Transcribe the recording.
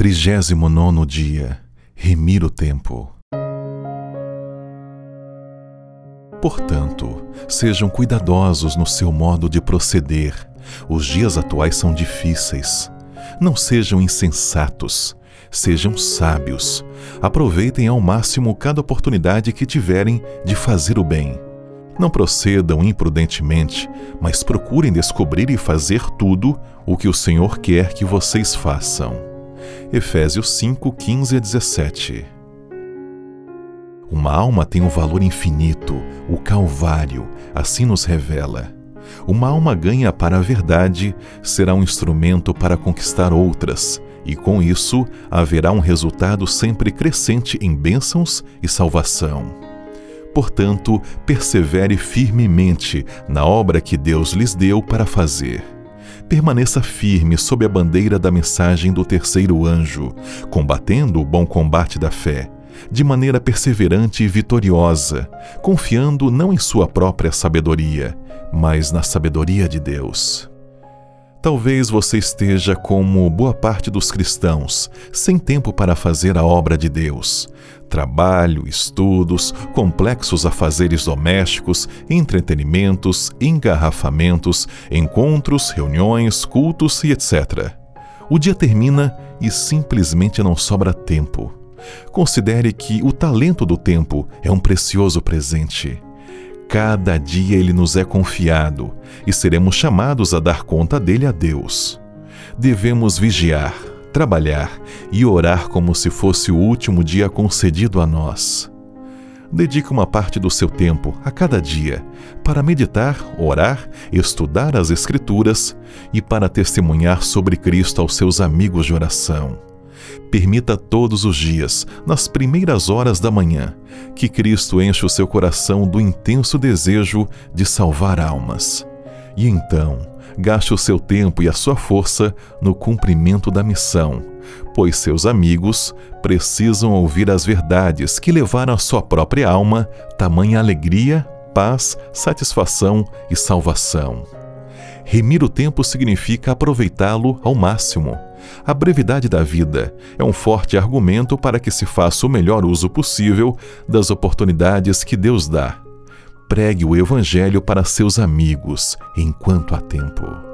39 dia Remir o tempo. Portanto, sejam cuidadosos no seu modo de proceder. Os dias atuais são difíceis. Não sejam insensatos, sejam sábios. Aproveitem ao máximo cada oportunidade que tiverem de fazer o bem. Não procedam imprudentemente, mas procurem descobrir e fazer tudo o que o Senhor quer que vocês façam. Efésios 5, 15 a 17. Uma alma tem um valor infinito, o Calvário, assim nos revela. Uma alma ganha para a verdade será um instrumento para conquistar outras, e com isso haverá um resultado sempre crescente em bênçãos e salvação. Portanto, persevere firmemente na obra que Deus lhes deu para fazer. Permaneça firme sob a bandeira da mensagem do terceiro anjo, combatendo o bom combate da fé, de maneira perseverante e vitoriosa, confiando não em sua própria sabedoria, mas na sabedoria de Deus. Talvez você esteja como boa parte dos cristãos, sem tempo para fazer a obra de Deus. Trabalho, estudos, complexos afazeres domésticos, entretenimentos, engarrafamentos, encontros, reuniões, cultos e etc. O dia termina e simplesmente não sobra tempo. Considere que o talento do tempo é um precioso presente cada dia ele nos é confiado e seremos chamados a dar conta dele a Deus. Devemos vigiar, trabalhar e orar como se fosse o último dia concedido a nós. Dedique uma parte do seu tempo a cada dia para meditar, orar, estudar as Escrituras e para testemunhar sobre Cristo aos seus amigos de oração. Permita todos os dias, nas primeiras horas da manhã, que Cristo enche o seu coração do intenso desejo de salvar almas. E então, gaste o seu tempo e a sua força no cumprimento da missão, pois seus amigos precisam ouvir as verdades que levaram à sua própria alma tamanha alegria, paz, satisfação e salvação. Remir o tempo significa aproveitá-lo ao máximo a brevidade da vida é um forte argumento para que se faça o melhor uso possível das oportunidades que Deus dá. Pregue o Evangelho para seus amigos enquanto há tempo.